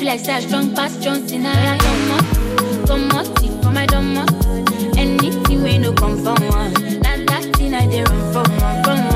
feel like say I strong past John Cena. I come up, come up, for my dumb Anything we no come from one, that that thing I dey run from run from one.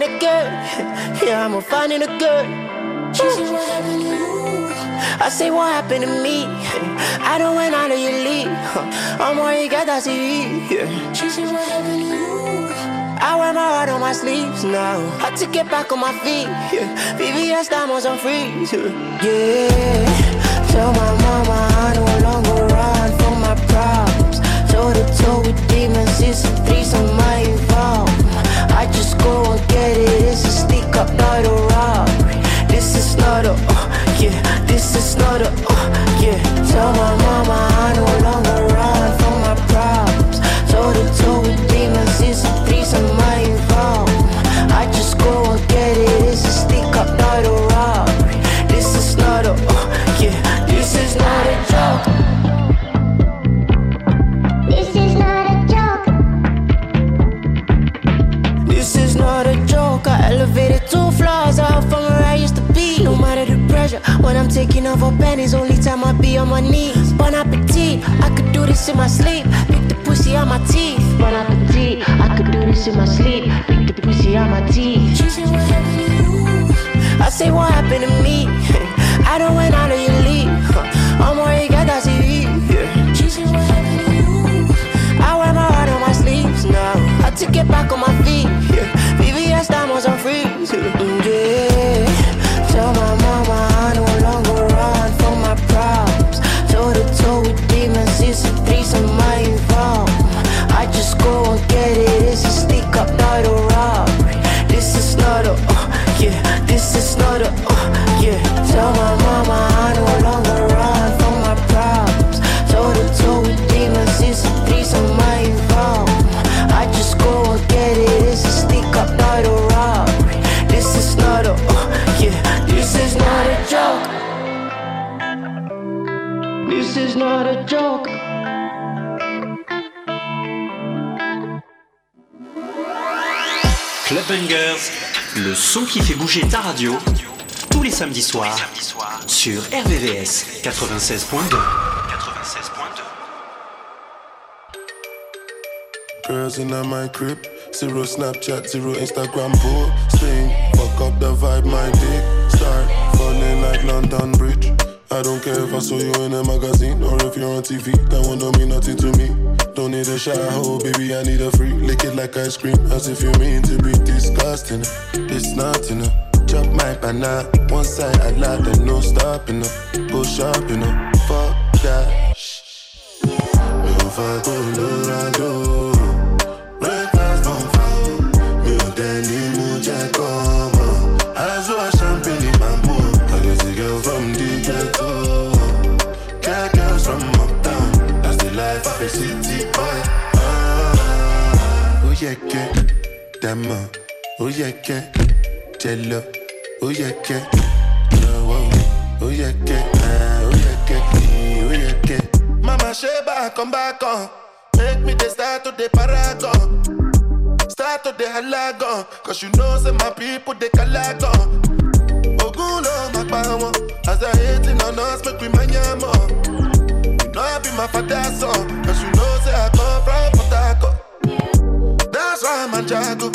Go find it again. Yeah, I'ma find it again. I say what happened to me? I don't went out of your league. I'm where you got that CV. She said what happened to you? I wear my heart on my sleeves now. Had to get back on my feet. Yeah. VVS diamonds on freeze. Yeah. Tell my mama I no longer run from my problems. Toe to toe with demons, it's a threesome I. I just go and get it. It's a stick up, not a robbery. This is not a, uh, yeah. This is not a, uh, yeah. Tell my mama I no longer run from my problems. Toe to toe with demons, it's a threesome I involved. I just go and get it. When I'm taking off her panties, only time I be on my knees. Bon appetit, I could do this in my sleep. Pick the pussy on my teeth. Bon appetit, I could do this in my sleep. Pick the pussy on my teeth. She What happened to? I say, What happened to me? I don't went out of your league. I'm where you got that CV. She said, What happened to? I wear my heart on my sleeves now. I took it back on my feet. VVS diamonds, I'm free. Bangers, le son qui fait bouger ta radio, tous les samedis soirs, sur RVVS 96.2. 96.2. Girls in my crib, zero Snapchat, zero Instagram posting. Fuck up the vibe, my dick start falling like London Bridge. I don't care if I saw you in a magazine or if you're on TV. That one don't mean nothing to me. Don't need a shower, oh baby, I need a free. Lick it like ice cream, as if you mean to be disgusting. It's nothing. Chop my banana, one side I like, there's no stopping. Go shopping, fuck that. Me fa Colorado. Breakfast city boy. Ah, ó yẹ kẹ́ dàmọ́. Ó yẹ kẹ́ jẹ lọ. Ó yẹ kẹ́ lọ́wọ́. Ó yẹ kẹ́ ah, ó yẹ kẹ́ ó yẹ kẹ́. Mama ṣe bákan bákan. Make me the start to the paragon. Start to the halagon. Cause you know, say my people, they calagon. Ogun lo ma pa wọn. As they hating on us, make we manya know I be my father's son. Cause you know, say I come from Harcourt. That's why I'm a jago.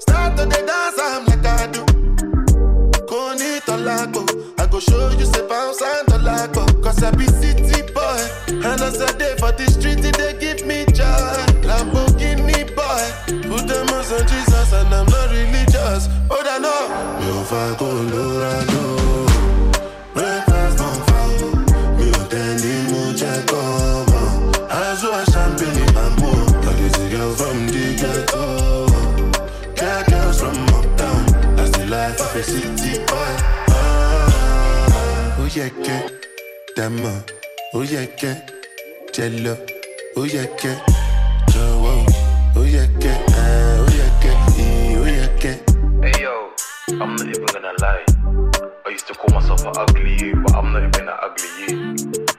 Start to the dance, I'm like I do. Koni tolago. Oh. I go show you say bounce and tolago. Oh. Cause I be city dàmọ́. Ó yẹ kẹ́ jẹ lọ. Ó yẹ jọ̀wọ́. Ó yẹ kẹ́. Hey yo, I'm not even gonna lie. I used to call myself an ugly you, but I'm not even an ugly you.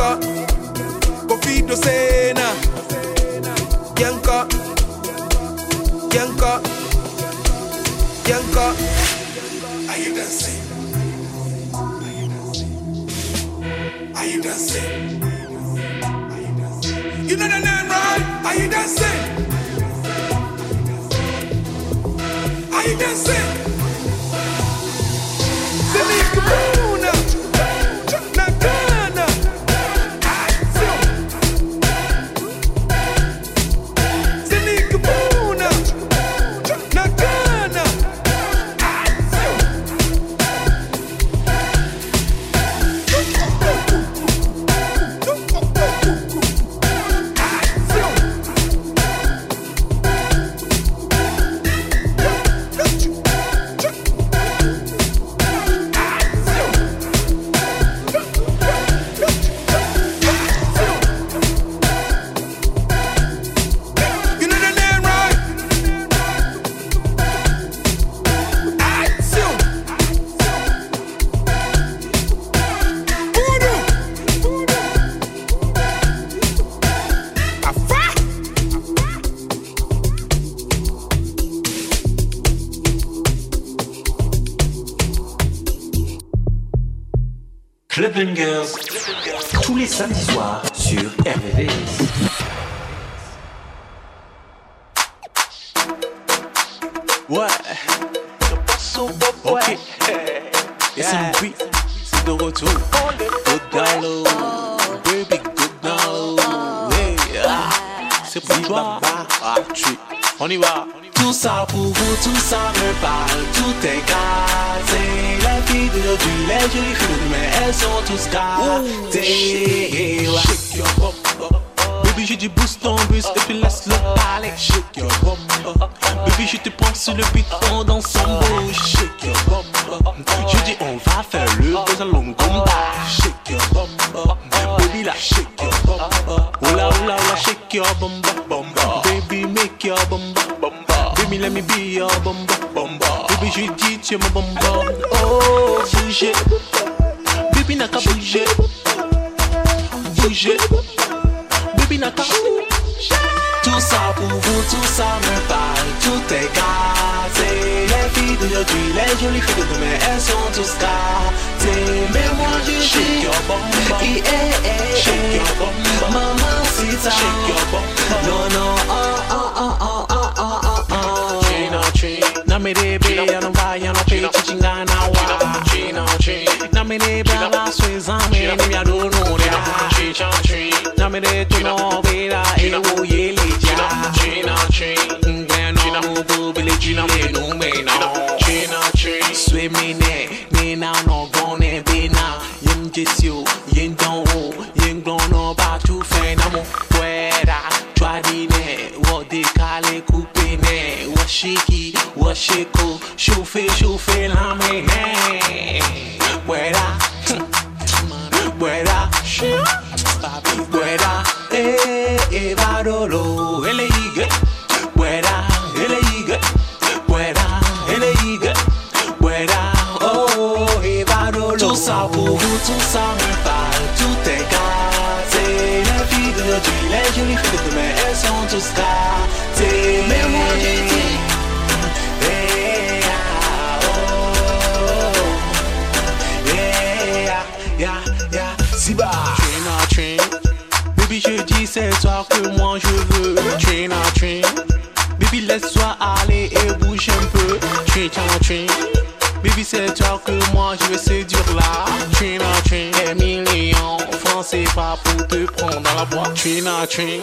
Yanka. Cofido Sena, yanka, yanka, yanka. Are you dancing? Are you dancing? You know the name, right? Are you dancing? Are you dancing? Ça me parle, tout est gâté. Les filles d'aujourd'hui, les jolies filles de demain, elles sont tous gâtées. Shake your bum. Baby, j'ai du boost en bus et puis laisse-le parler. Shake your bum. Baby, je te prends sur le beat pendant son bouge. Shake your bum. Je dis, on va faire le buzz à long combat. Shake your bum. Baby, là, shake your bum. Oula, oula, oula, shake your bum. bum. Baby, make your bum. Let me be your bum. bum. Baby, je dis, tu es mon bum. bum. Oh, bouger. Baby, n'a qu'à bouger. Bouger. Baby, n'a qu'à Tout ça pour vous, tout ça me parle, tout est gâté. Les filles d'aujourd'hui, les jolies filles de demain, elles sont tous gâtées. Mais moi je dis, Shake your bum bum. Eh, eh, eh, Shake your bum bum. Maman, si ça. Shake your bum bum. Non, non, oh, yano va yano pe chichingana wa. Chino chi. Na me ne bala suizame ni mi adonu ne chicha chi. Na me ne tu no vera tout ça me parle, tout est gâté. Les filles d'aujourd'hui, les jolies filles de demain, elles sont tous gâtées. Mais moi je dis, ah, oh, Yeah, yeah. Baby, je dis c'est toi que moi je veux. Train à train. Baby, laisse-toi aller et bouge un peu. Train à train. Baby, c'est toi que moi je veux séduire là. Train à train. Des millions. Français pas pour te prendre dans la boîte. Train à train.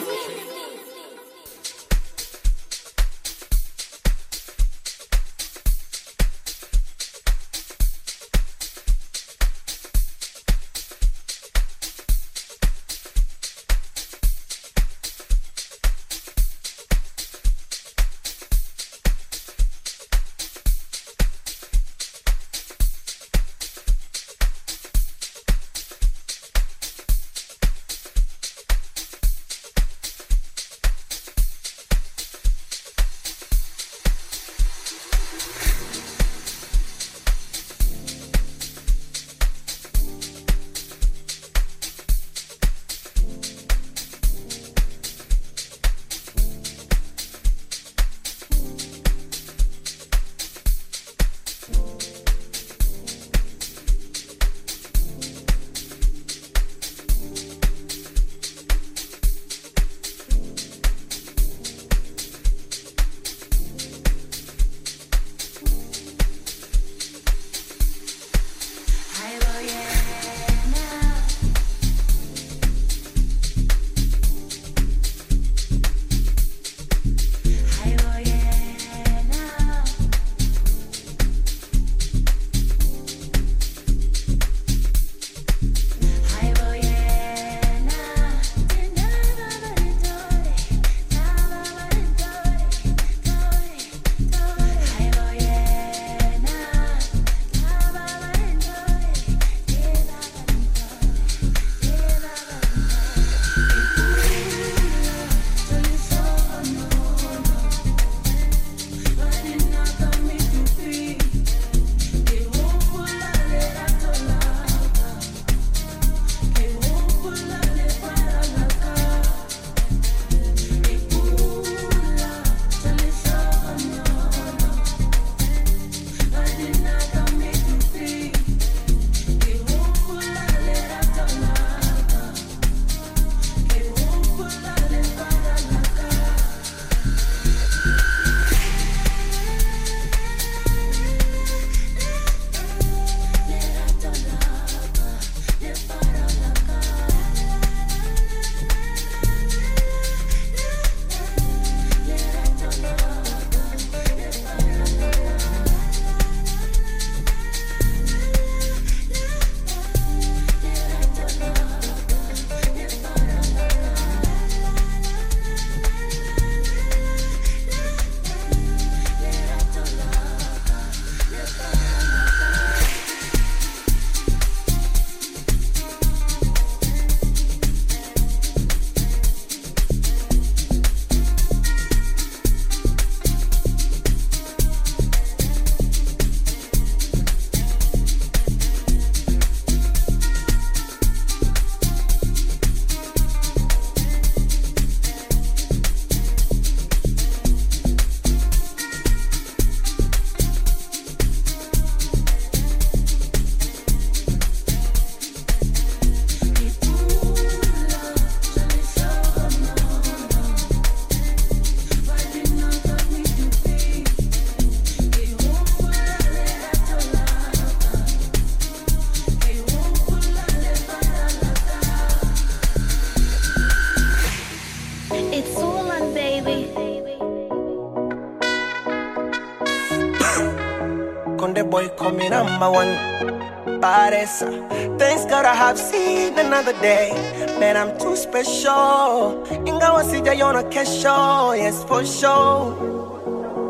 Baddest. Thanks God I have seen another day. Man, I'm too special. Ingawa sijaiona kesho, yes for sure.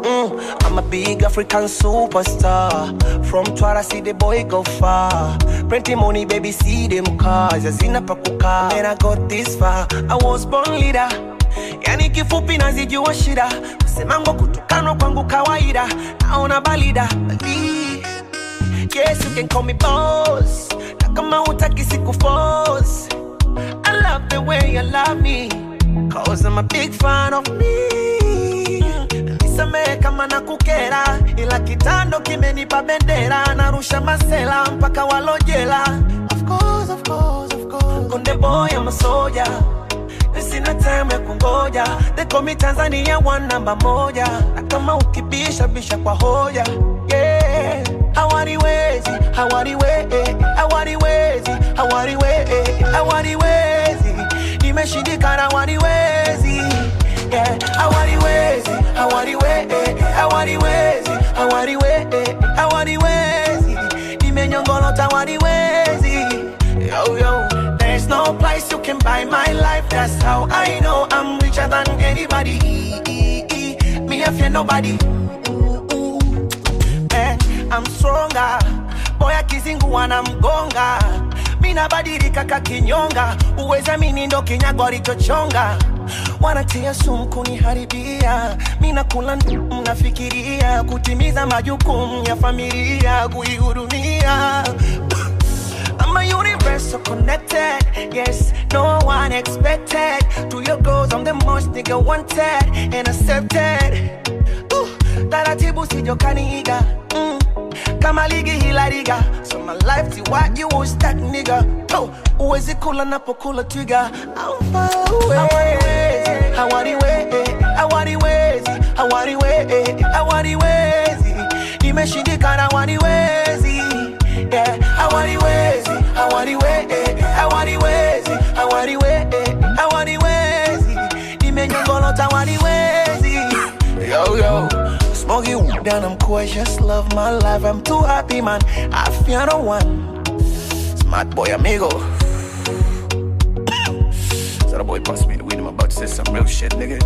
Mm, I'm a big African superstar. From Twara, see the boy go far. Plenty money, baby, see them cars. Yazina pakuka. Man, I got this far. I was born leader. Yani kifupi nazijua shida. Kusemango kutukanwa kwangu kawaida. Naona balida. Yes, you can call me boss. Na kama hutaki siku force. I love the way you love me. Cause I'm a big fan of me. Nisamehe kama na kukera, ila kitando kimenipa bendera, narusha masela mpaka walojela. Of course, of course, of course. Konde boy, I'm a soldier. Sina time ya kungoja, they call me Tanzania one namba moja, na kama ukibisha bisha kwa hoja yeah. I want it wazy, I want it wazy, I want it Hawaniwezi, hawaniwezi, hawaniwezi, hawaniwezi, hawaniwezi, nimeshindikana, hawaniwezi yeah. Hawaniwezi, hawaniwezi, hawaniwezi, hawaniwezi, hawaniwezi, nimenyongolota, hawaniwezi yo yo. There's no price you can buy my life. That's how I know I'm richer than anybody. Me, I fear nobody. I'm stronger. Boy, wana mgonga Mina badirika kakinyonga. Uweza mini ndo kinyago alichochonga. Wanatia sumu kuniharibia. mina kula mnafikiria kutimiza majukumu ya familia, kuihurumia I'm a universal connected. Yes, no one expected. To your goals, I'm the most nigga wanted and accepted. Ooh, taratibu sijokaniiga mm. Kama ligi hila riga so my life ti what you was that nigga. Oh, uwezi kula napokula twiga I'm far away. Hawaniwezi hawaniwezi hawaniwezi hawaniwezi nimeshindikana hawaniwezi yeah. Hawaniwezi hawaniwezi down, I'm just love my life. I'm too happy, man. I fear no one. Smart boy, amigo. so the boy passed me the weed, I'm about to say some real shit, nigga.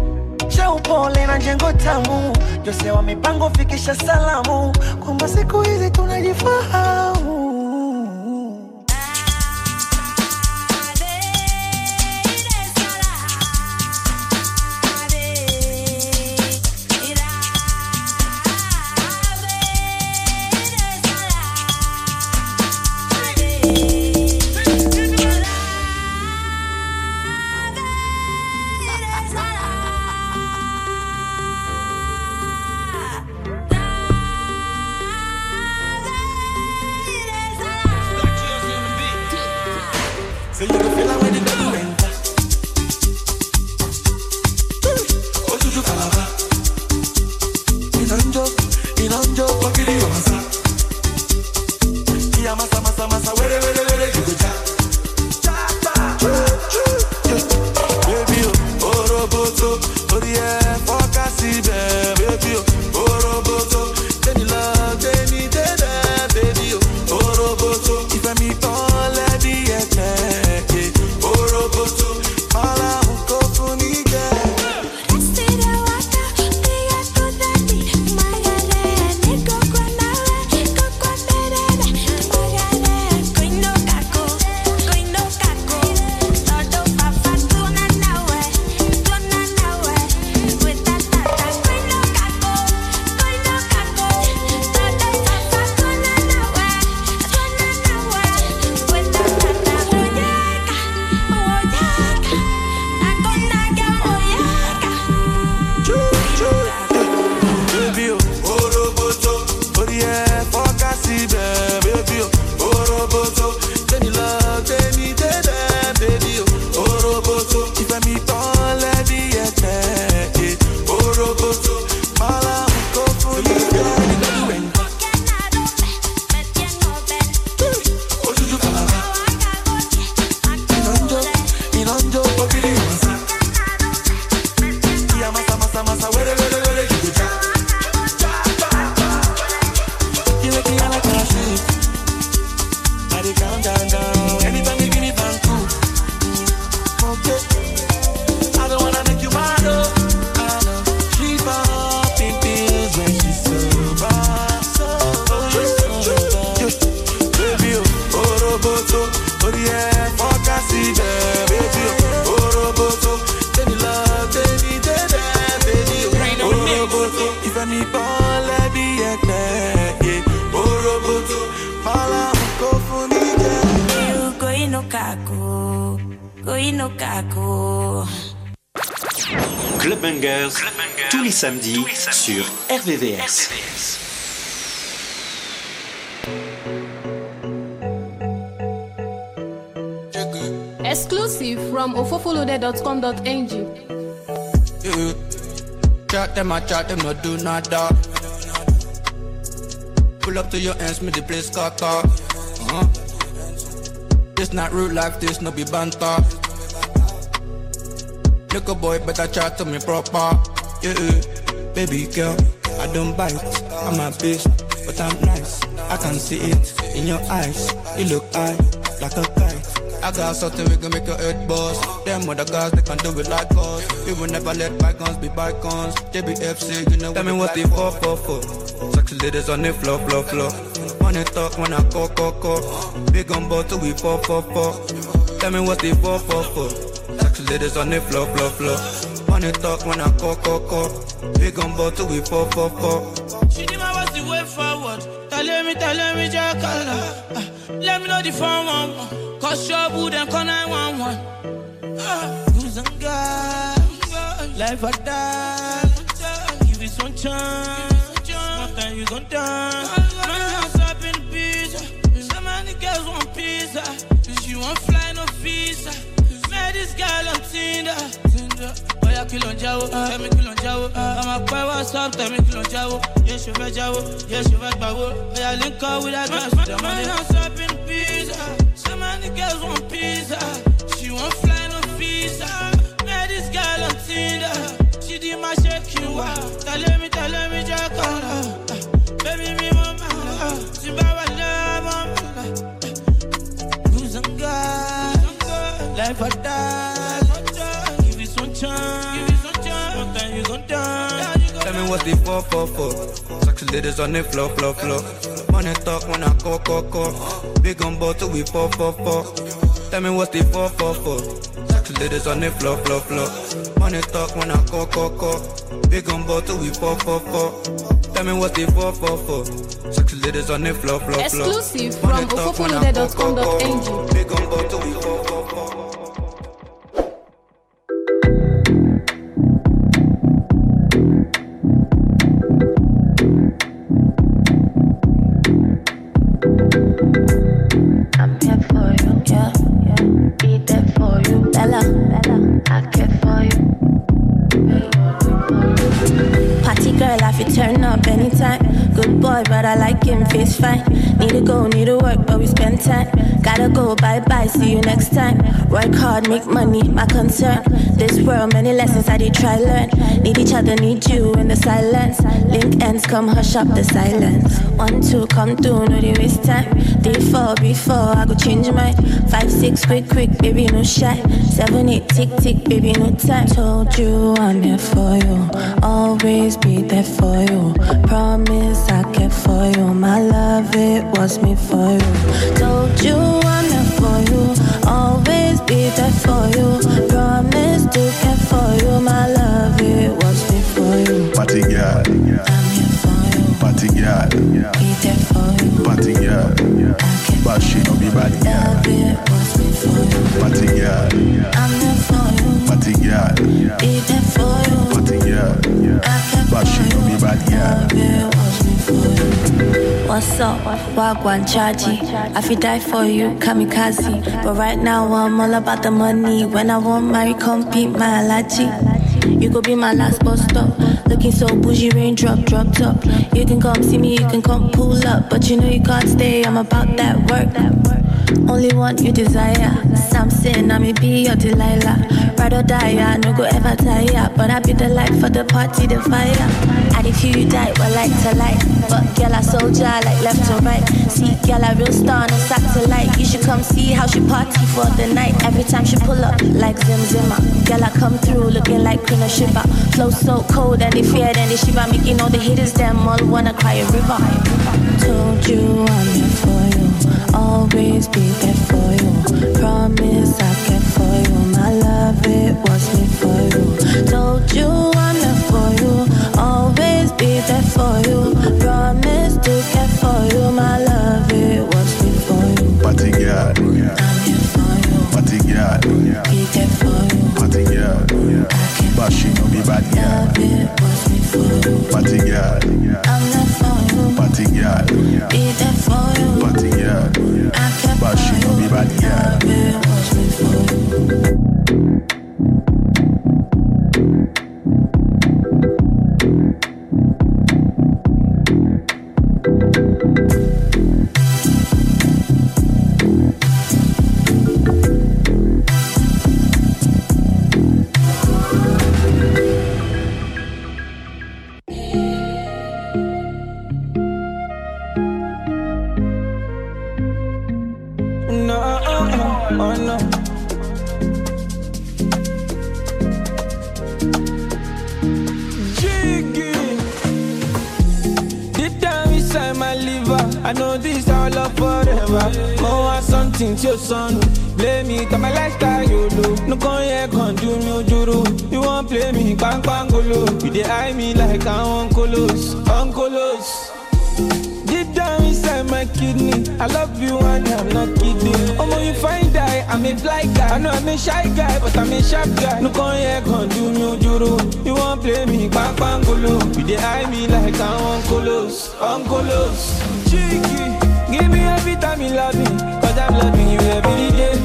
cha upole na jengo tamu, Jose wa mipango fikisha salamu kwamba siku hizi tunajifahamu. Say you you wake me. Tous les samedis sur RVVS. Exclusive from ofofolode.com.ng. Yeah. Chat them, I chat them, no do not dark. Pull up to your ends, me the place car car. Uh-huh. This not real life, this no be banter. Little boy, better chat to me proper. Yeah, baby girl, I don't bite. I'm a bitch, but I'm nice. I can see it in your eyes. You look high, like a kite. I got something we can make your head boss. Them other guys, they can do it like us. We will never let bygones be bygones. JBFC, you know Tell me what they for, for, for. Sexy ladies on the floor, floor, floor. Money talk when I call, call, call. Big on bottle, we fall, fall, fall. Tell me what they for, for, for. Sexy ladies on the floor, floor, floor. Money talk when I call, call, call. Big on bottle, we fall, fall, fall. She did my what's the way forward. Tell me, tell me, Jack, uh, let me know the phone one. Cause your boo then call 911. Uh, losing God, life or die. Give it some chance. One time you gon' die. My house up in pizza. So many girls want pizza. She want fly no visa. Met this girl on Tinder. Tinder. Bóyá kí ló ń jáwó, tẹ́mi kí ló ń jáwó. Ọmọ pẹ́ WhatsApp, tẹ́mi kí ló ń jáwó. Yé ṣe fẹ́ jáwó, yé ṣe fẹ́ gbàwó. Bóyá link up with that girl, she dey money. My up in pizza. So many girls want pizza. She want fly no visa. Met this girl on Tinder. She did my shake you out. Tell me, tell me, Jack, Baby, me, mama. Zimbabwe, mama. Losing God. Life or die. What they for, for, for. Sexy ladies on the floor, floor, floor. Money talk when I call, call, call. Big on bottle, we fall, fall, fall. Tell me what they for, for, for. Sexy ladies on the floor, floor, floor. Money talk when I call, call, call. Big on bottle, we fall, fall, fall. Tell me what they for, for, for. Sexy ladies on the floor, floor, floor. Exclusive from ofofolode.com.ng. Big on bottle, we fall, fall, face fine. We spend time. Gotta go, bye bye, see you next time. Work hard, make money, my concern. This world, many lessons I did try learn. Need each other, need you in the silence. Link ends, come hush up the silence. One, two, come through, no they waste time. Day four, before I go change my Five, six, quick, quick, baby, no shy. Seven, eight, tick, tick, baby, no time. Told you I'm here for you. Always be there for you. Promise I care for you. My love, it was me for you. Told you I'm here for you. Always be there for you. Promise to care for you. My love, it was me for you. Party girl. I'm here for you. Party girl. Be there for you. Party girl. But she no be bad girl. it was me for you. Party girl. I'm here for you. Party girl. Be there for you. Party girl. But she no be bad girl. What's up? Wagwan Chaji. I fi die for you, kamikaze. But right now I'm all about the money. When I want marry, compete my allergy. You could be my last bus stop. Looking so bougie, raindrop, drop top. You can come see me, you can come pull up. But you know you can't stay, I'm about that work. Only one you desire. Samson, I may be your Delilah. Ride or die, I no go ever tire. But I be the light for the party, the fire. I if you die, well, like to light. But girl, I soldier, like left to right. See, girl, I real star, no satellite. You should come see how she party for the night. Every time she pull up, like Zim Zimmer. Girl, I come through looking like Queen Shiva. Flow so cold and they fear, then they shiver. Making all the haters, them all wanna cry a river. Told you I'm here for you. Always be there for you. Promise I care for you. My love, it was me for you. Told you I'm here for you. Always be there for you. Promise to care for you. My love, it was me for you. Party girl. I'm here for you. Party girl. Be be there for you. Party girl, but she bad. Party girl, I'm there for you. Party girl, Be there for you. party girl, but she no be bad girl. Shy guy, but I'm a sharp guy. No con here, con do me ojuru. You won't play me, bang bang golo. You dey eye me like I'm uncolos, uncolos. Cheeky, give me every time you love me, cause I'm loving you every day.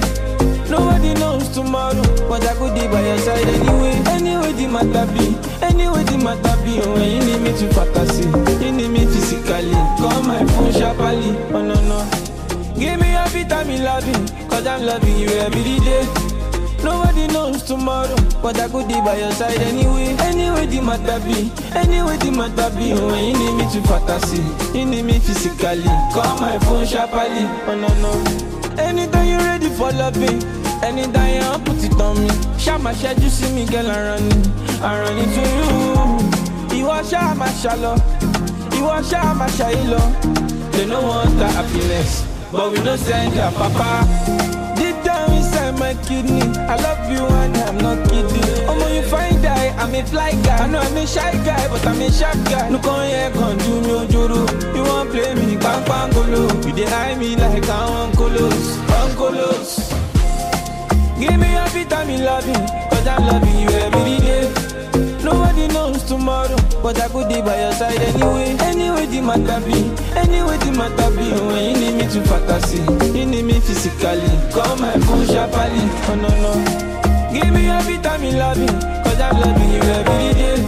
Nobody knows tomorrow, but I could be by your side anyway. Anyway, the matter be, anyway, the matter be. When you need me to fantasy, you need me physically. Call my phone sharply, oh no no. Give me every time you love me, cause I'm loving you every day. Nobody knows tomorrow, but I could be by your side anyway. Anyway, the matter be, anyway, the matter be. When you need me to fantasy, you need me physically. Call my phone sharply, oh no no. Anytime you're ready for loving, anytime you put it on me. Shama shed you see me, girl, I run it, I run it to you. You are Shama shallow, you are Shama shallow. They no want the happiness, but we no send their papa. My kidney, I love you and I'm not kidding. Omo, you find die, I'm a fly guy. I know I'm a shy guy, but I'm a sharp guy. No con here, con do me ojuru. You won't play me, bang bang golo. You dey eye me like I'm uncolos, uncolos. Give me you love me, cause I'm loving you every day. Nobody knows tomorrow, but I could be by your side anyway. Anyway, the matter be, anyway, the matter be. When you need me to fantasy, you need me physically. Call my phone sharply, oh no no. Give me you love me, cause I'm loving you every day.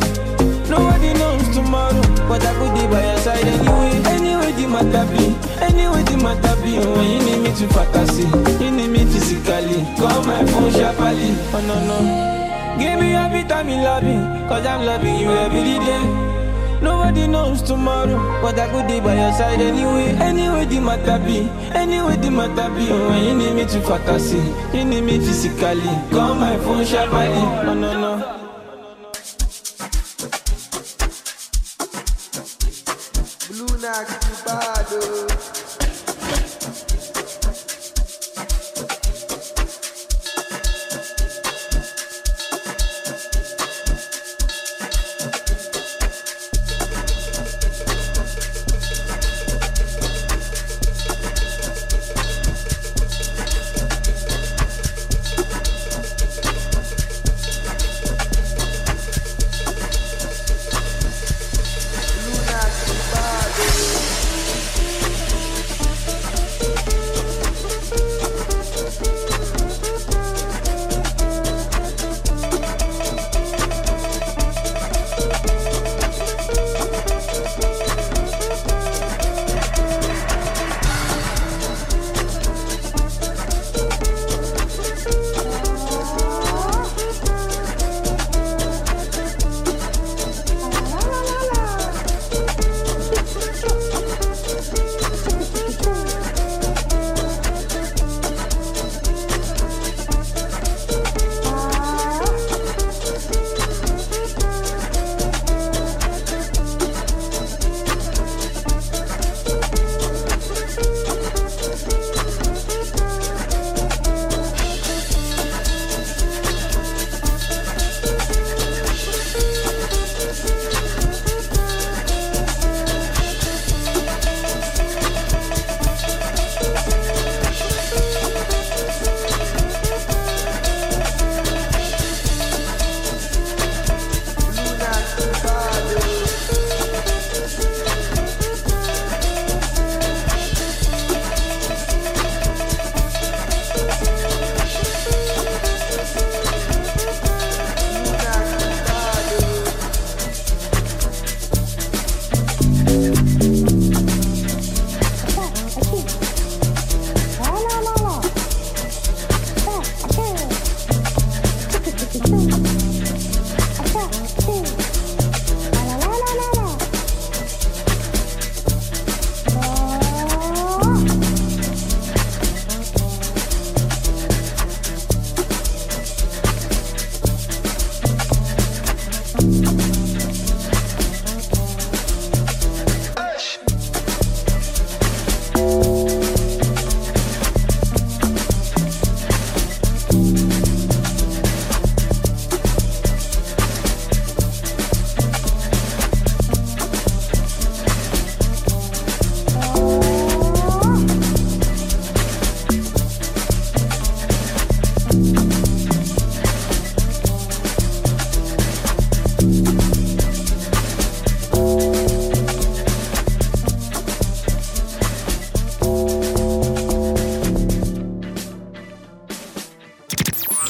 Nobody knows tomorrow, but I could be by your side anyway. Anyway, the matter be, anyway, the matter be. When you need me to fantasy, you need me physically. Call my phone sharply, oh no no. Give me every time you love cause I'm loving you every day. Nobody knows tomorrow, but I could be by your side anyway. Anyway, the matter be, anyway, the matter be. When you need me to fantasy, you need me physically. Call my phone sharply, oh no no. Blue Nax, you bad, oh.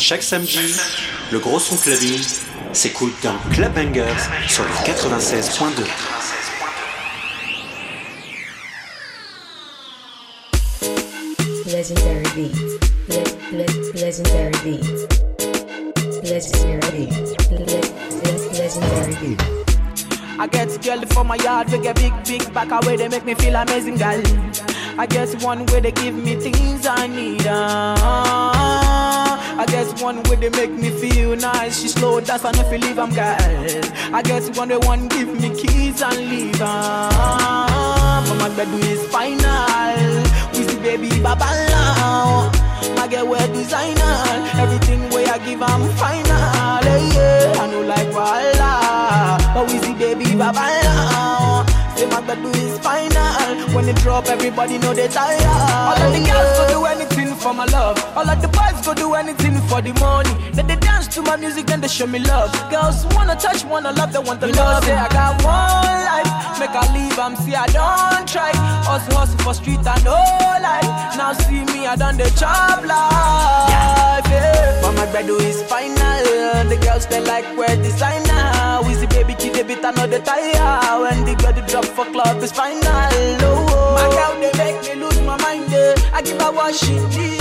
Chaque samedi, le gros son clubbing s'écoute dans Club Bangers sur le 96.2. Legendary beats. Le- le- legendary beats. Legendary beats. Le- le- legendary beats. I get girl for my yard, we get big, big back away, they make me feel amazing, girl. I get one where they give me things I need. Uh, I get one way they make me feel nice. She slow dance and if you leave, I'm girl. I guess one where one give me keys and leave. Uh. But my bed is final. We see baby baba now. My girl wear designer. Everything where I give, I'm final. Hey, yeah. I know like voila. But we see baby baba now. Say my bed is final. When they drop, everybody know they tired. All of the girls do anything for my love. All of the boys go do anything for the money. They to my music, then they show me love. Girls wanna touch, wanna love, they want the love. Say I got one life, make I leave, I'm see I don't try. Hustle, hustle for street and no life. Now see me, I done the job life. Yeah. But my bed is final. The girls they like wear designer. We see baby kid, they beat another tire. When the girl they drop for club is final. Oh, my girl they make me lose my mind. eh. I give her what she needs.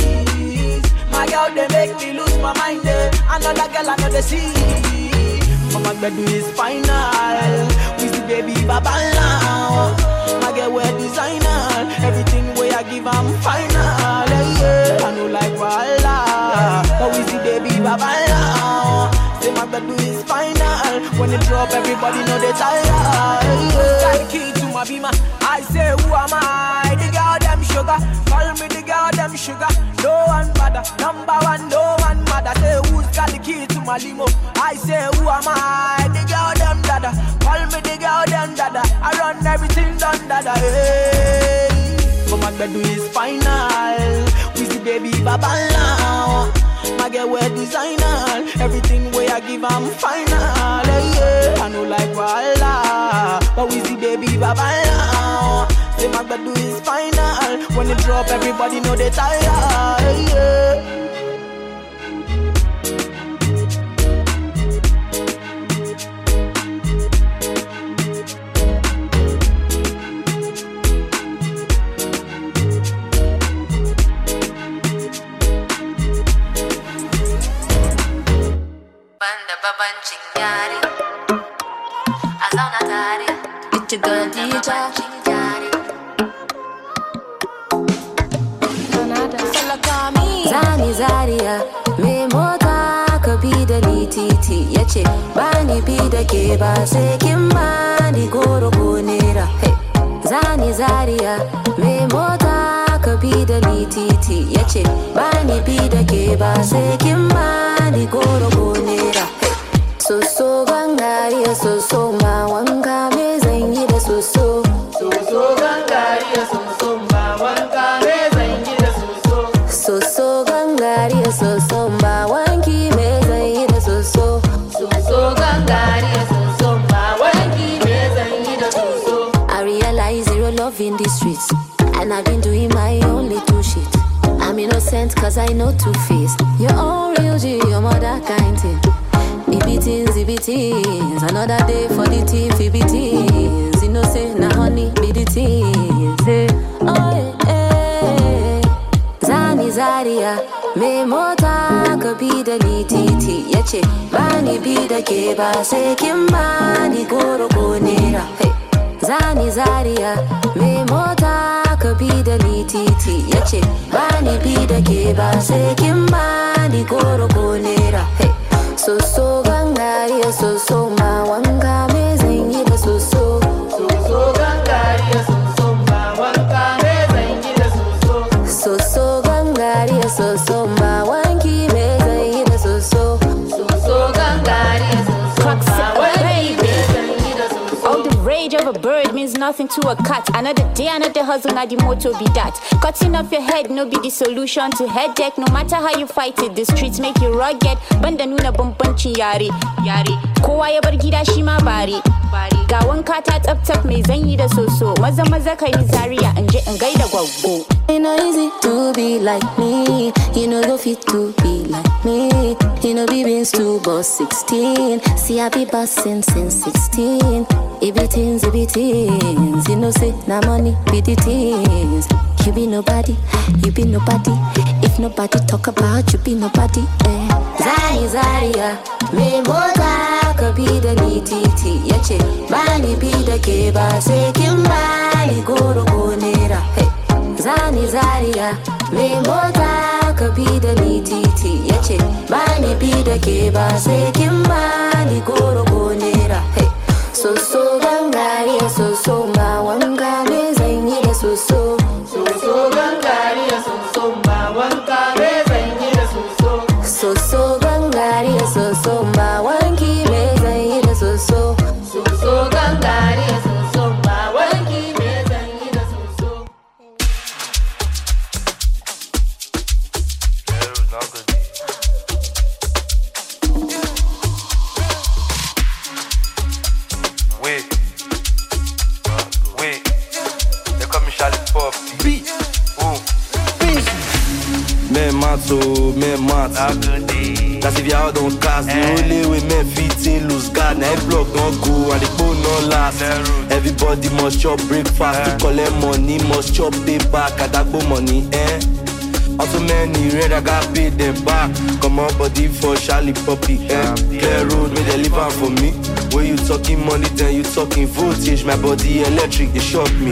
Girl they make me lose my mind. eh. Another girl they see. But my bed is final. We see baby baba now. My girl wear designer. Everything way I give I'm final. Yeah. I know like voila. But we see baby baba now. Say my bed is final. When it drop, everybody know they tired. Yeah. Key to my beamer. I say who am I? The girl them sugar. Them sugar. No one bother. Number one, no one mother. Say who's got the key to my limo? I say who am I? The girl them dada. Call me the girl them dada. I run everything done dada. Hey. But my bed is final. We see baby baba now. My girl wear designer. Everything way I give I'm final. Hey, yeah. I know like voila. But we see baby baba now. Say my bed is. When it drop, everybody know they tired. Hey, yeah. Banda babancin yare A zauna tare Zaria. Mai mota ka bi da ni titi. Ya ce ba ni bi da ke ba sai kin ba ni goro ko nera. Zani Zaria. Mai mota ka bi da ni titi. Ya ce ba ni bi da ke ba sai kin ba ni goro ko nera. Soso gangariya soso ma wanka me zan yi da soso. Soso gangariya soso And I've been doing my own little shit I'm innocent cause I know two face. You're all real G, your mother kind thing Ibitins, ibitins Another day for the team, ibitins You know say, na honey be the teens eh. Oh yeah, eh. Zani Zaria Me mota ka bi da ni titi ya ce ba ni bi da ke ba sai kin ba ni goro ko nera hey. Zani Zaria Me mota ka bi da ni titi ya ce ba ni bi da ke ba sai kin ba ni goro ko nera hey. Soso gangariya soso ma wanka me zan yi da Soso bird means nothing to a cat. Another day, another hustle, now the motto be that. Cutting off your head, no be the solution to headache. No matter how you fight it, the streets make you rugged. Banda nuna bambancin yare, yare. Kowa ya bar gida bare. Ga wanka ta tsaf tsaf mai zan yi da soso. Maza maza ka yi zaria in je in gaida gwaggo. It no easy to be like me. You know go fit to be like me. You know be been to boss 16. See I be bossing since 16. It be things, things. You know say na money be the things. You be nobody, you be nobody. If nobody talk about you, be nobody. Eh. Zani Zaria, me mota ka bi da ni titi ya ce bani bi da ke ba sai kin bani goro ko nera. Zani Zaria, me mota ka bi da ni titi ya ce bani bi da ke ba sai kin bani goro ko nera. So so gangariya so so ma wanga Oh, men mat That's if out don't cast The only way men fit in lose guard. Now every block don't go and the bone no last. Everybody must chop breakfast To collect money must chop paper Kadagbo money eh Also many red I got paid them back Come on body for Charlie Puppy. eh? Clear road may they leave am for me. When you talking money then you talking voltage My body electric they shock me.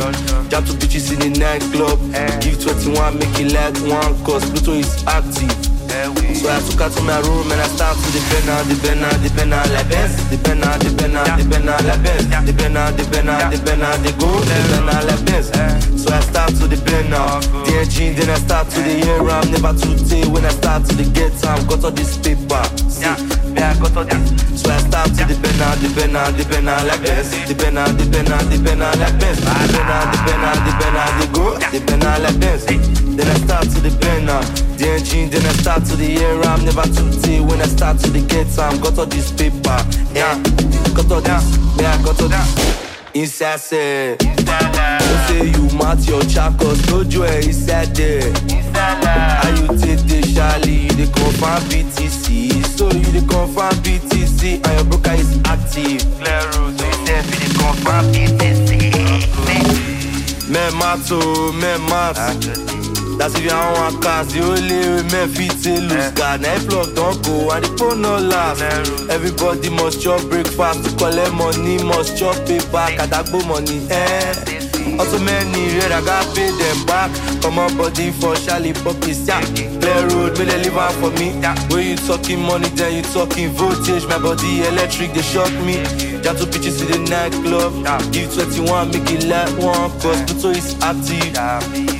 Jab two bitches in the nightclub. Give 21 make it like one Cause Pluto is active So I took her to my room and I start to depend on, depend on, depend on like Benz Depend on, depend on, depend on like Benz Depend on, depend on, depend on the go Depend on like Benz So I start to depend on The engine then I start to the hear I'm never too tay when I start to the get time Got all this paper See, this. So I start to depend on, depend on, depend on like Benz Depend on, depend on, depend on like Benz Depend on, depend on, depend on the go Depend on like Benz Then I start to depend on. The engine Then I start to the hear I'm never too tay when I start to the get time Got all this paper, yeah Got all this, yeah, got all this. Inside don't say you mat your chakos, eh inside there. How you take the Charlie, you the confirm BTC, so you the confirm BTC, and your broker is active. Clear road, so you say be the confirm BTC. Men mat. That's if you want cars, the only way men fit to lose God. Now if don't go and the phone no last. Everybody must chop breakfast to collect money, must chop paper, kadagbo money. Eh. Also many red, I got pay them back. Come on body for Charlie Puppies, yeah. Clear road, may they leave out for me. When you talking money, then you talking voltage. My body electric, they shock me. Jam two pitches in the nightclub. Give 21, make it like one, cause Pluto is active.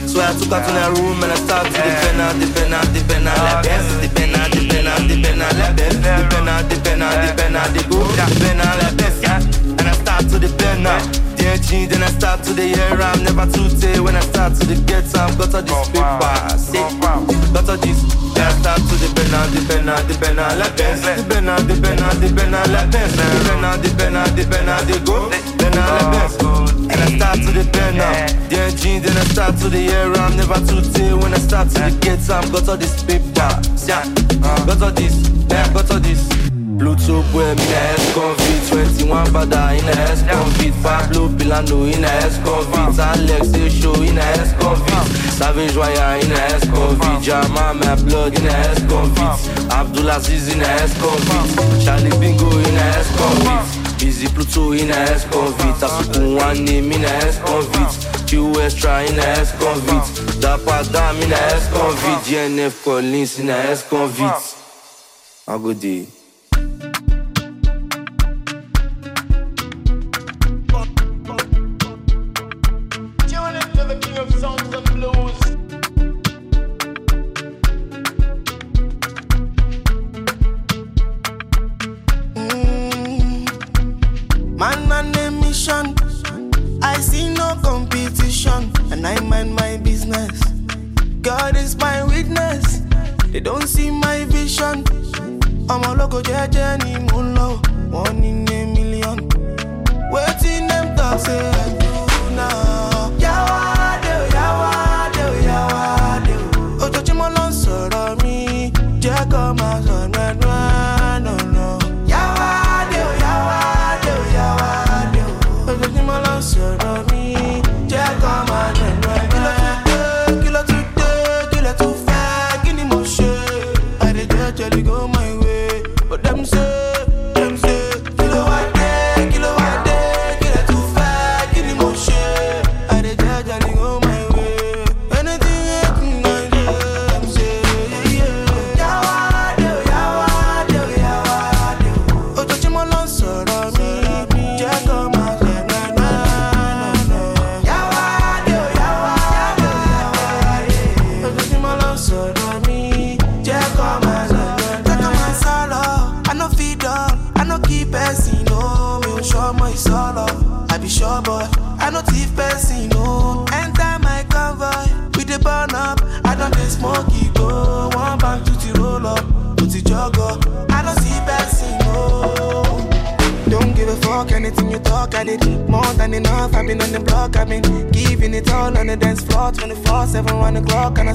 So I took her to my room and I started to depend on, depend on, depend on like best. Depend on, depend on, depend on like best. Depend on, depend on, depend on the go. Depend on like best, yeah. And I start to depend on. The then I start to the hear I'm never too tay when I start to the get time. Got all this paper, got all this. Then I start to depend on, depend on, depend on like best. Depend on, depend on, depend on like best. Depend on, depend on, depend on the go. On like best. And I start to depend on the engine, then I start to the hear I'm never too tay when I start to the get time. Got all this paper, yeah. Got all this, yeah, got all this. Chopwe Ines Konvit 21 bada Ines Konvit Pablo Pilando Ines Konvit Alex Echo Ines Konvit Save Joya Ines Konvit Jama My Blood Ines Konvit Abdulaziz Ines Konvit Charlie Bingo Ines Konvit Busy Pluto Ines Konvit Asuku Anim Ines Konvit QS try Ines Konvit Dapadam Ines Konvit JNF Collins Ines Konvit Agodi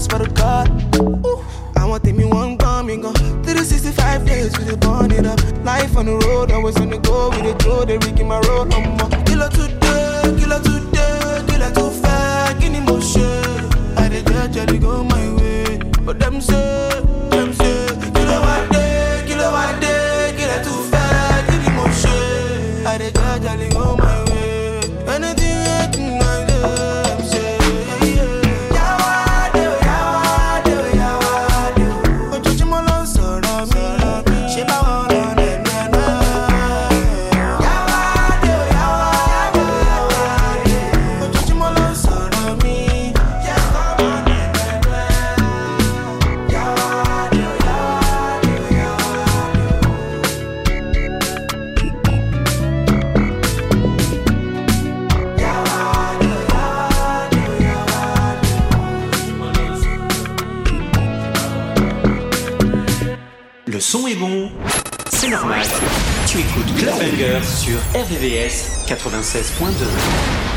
o'clock, and sur RVVS 96.2.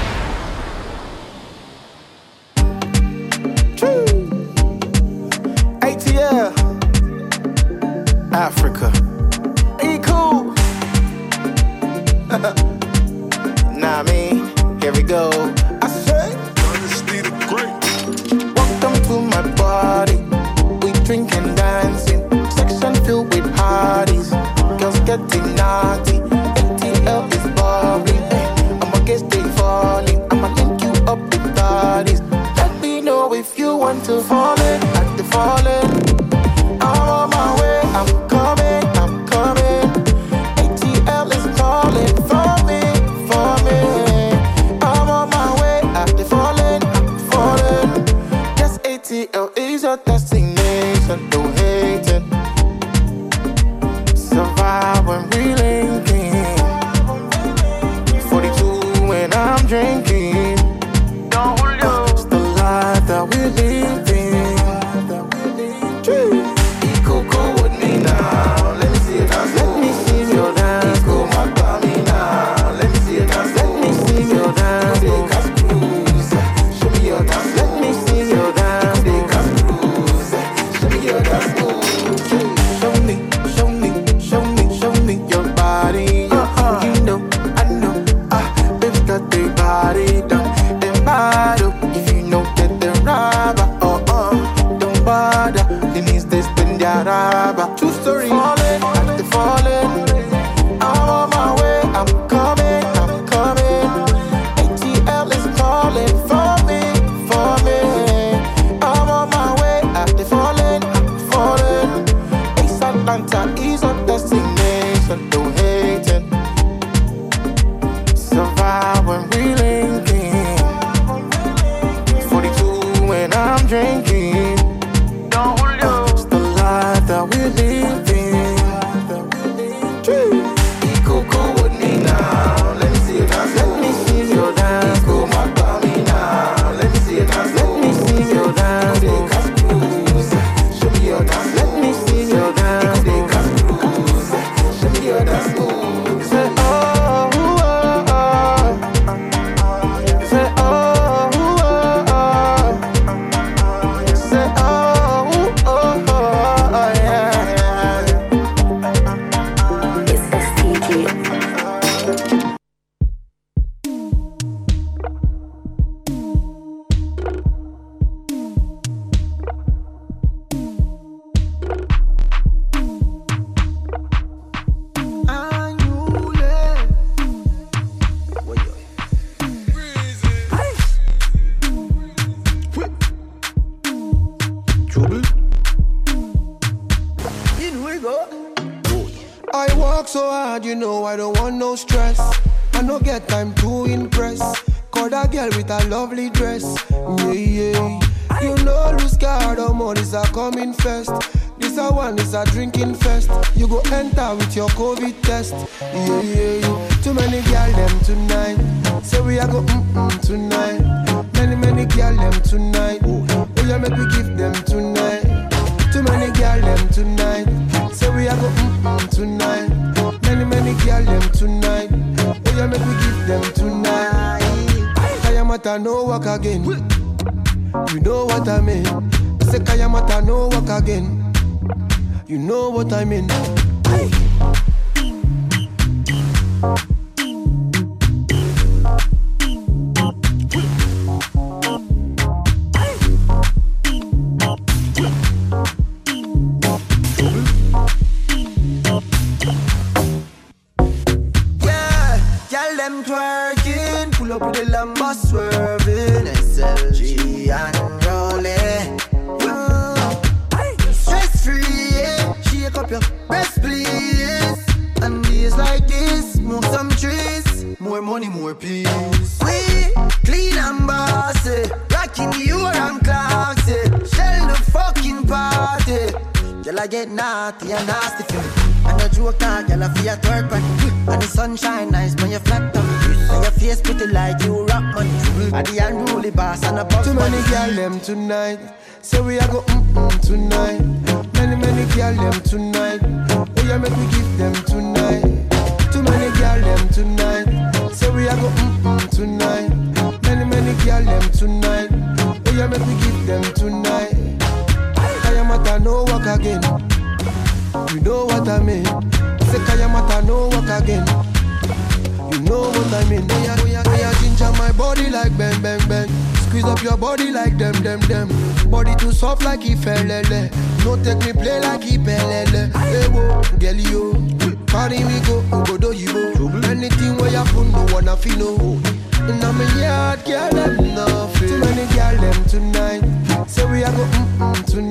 them tonight. Kayamata no walk again. You know what I mean. I say Kayamata no walk again. You know what I mean. Hey.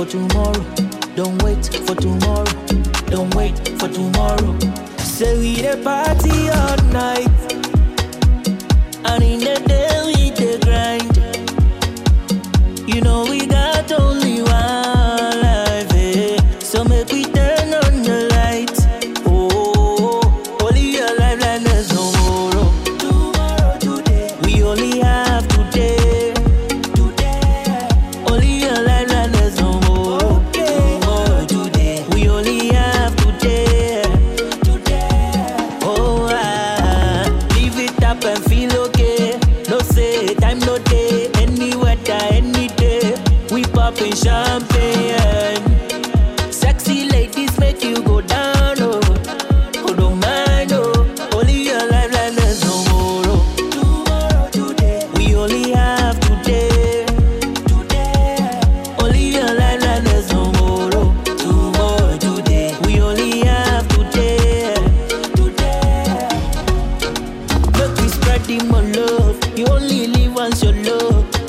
for tomorrow. Don't wait for tomorrow. Don't wait for tomorrow. Say we the party all night. And in the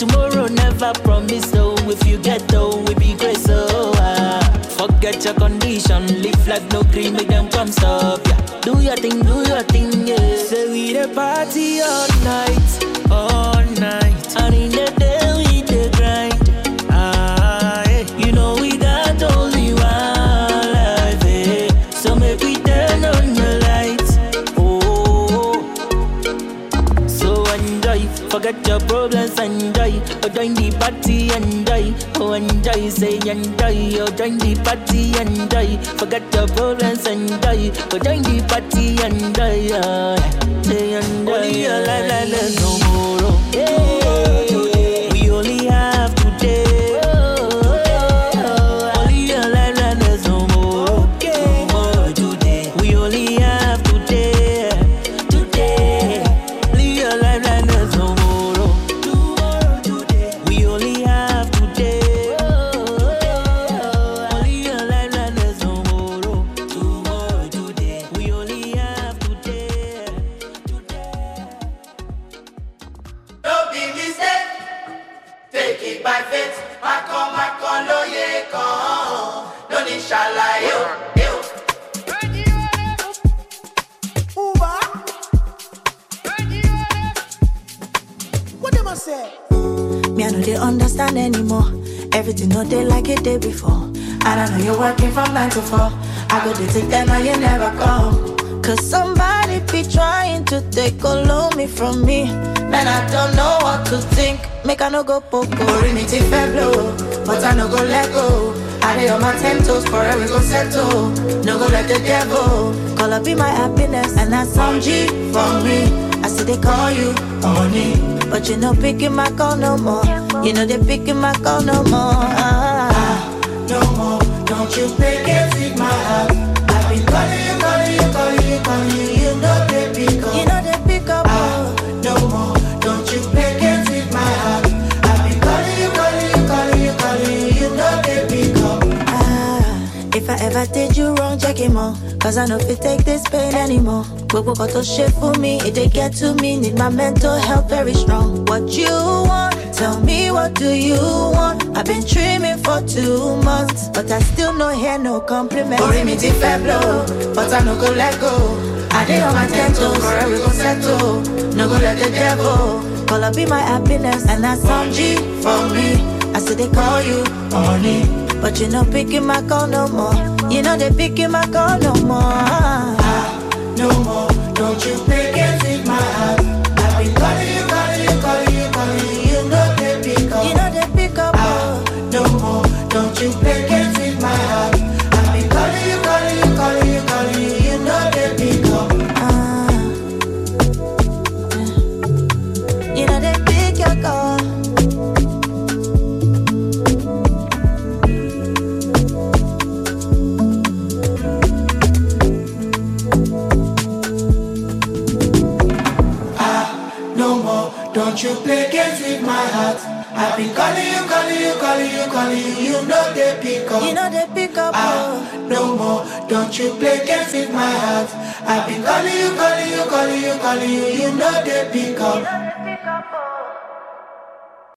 tomorrow never promise so if you get though we be great so uh, forget your condition. Live life no dream. make them come stop yeah. Do your thing do your thing yeah. Say we the party all night. Oh, say enjoy. Oh, join the party, and enjoy. Forget your problems, enjoy. Oh, join the party, go poco. Rimity fair blow, but I no go let go. I on my ten toes, forever go settle. No go let the devil call up be my happiness, and that's some G for me. I see they call you honey, but you know picking my call no more. You know they picking my call no more. Ah, No more, don't you pick it with my heart. I've been calling you, calling you, calling you, calling you. If I did you wrong, check him out. Cause I know if it take this pain anymore. Gbogbo got to shit for me, it they get to me. Need my mental health very strong. What you want? Tell me what do you want? I've been dreaming for two months, but I still no hear no compliment. Ori mi ti fẹ́ blow, but I no go let go. I dey on my ten toes, forever we go settle. No go let the devil Call up be my happiness, and that's some G for me. I said they call you honey, but you know picking my call no more. You know they picking my call no more. ah, no more. Don't you pick it Don't you play games with my heart. I've been calling you, calling you, calling you, calling you. You know they pick up. You know they pick up. Ah, no more. Don't you play games with my heart. I've been calling you, calling you, calling you, calling you. You know they pick up.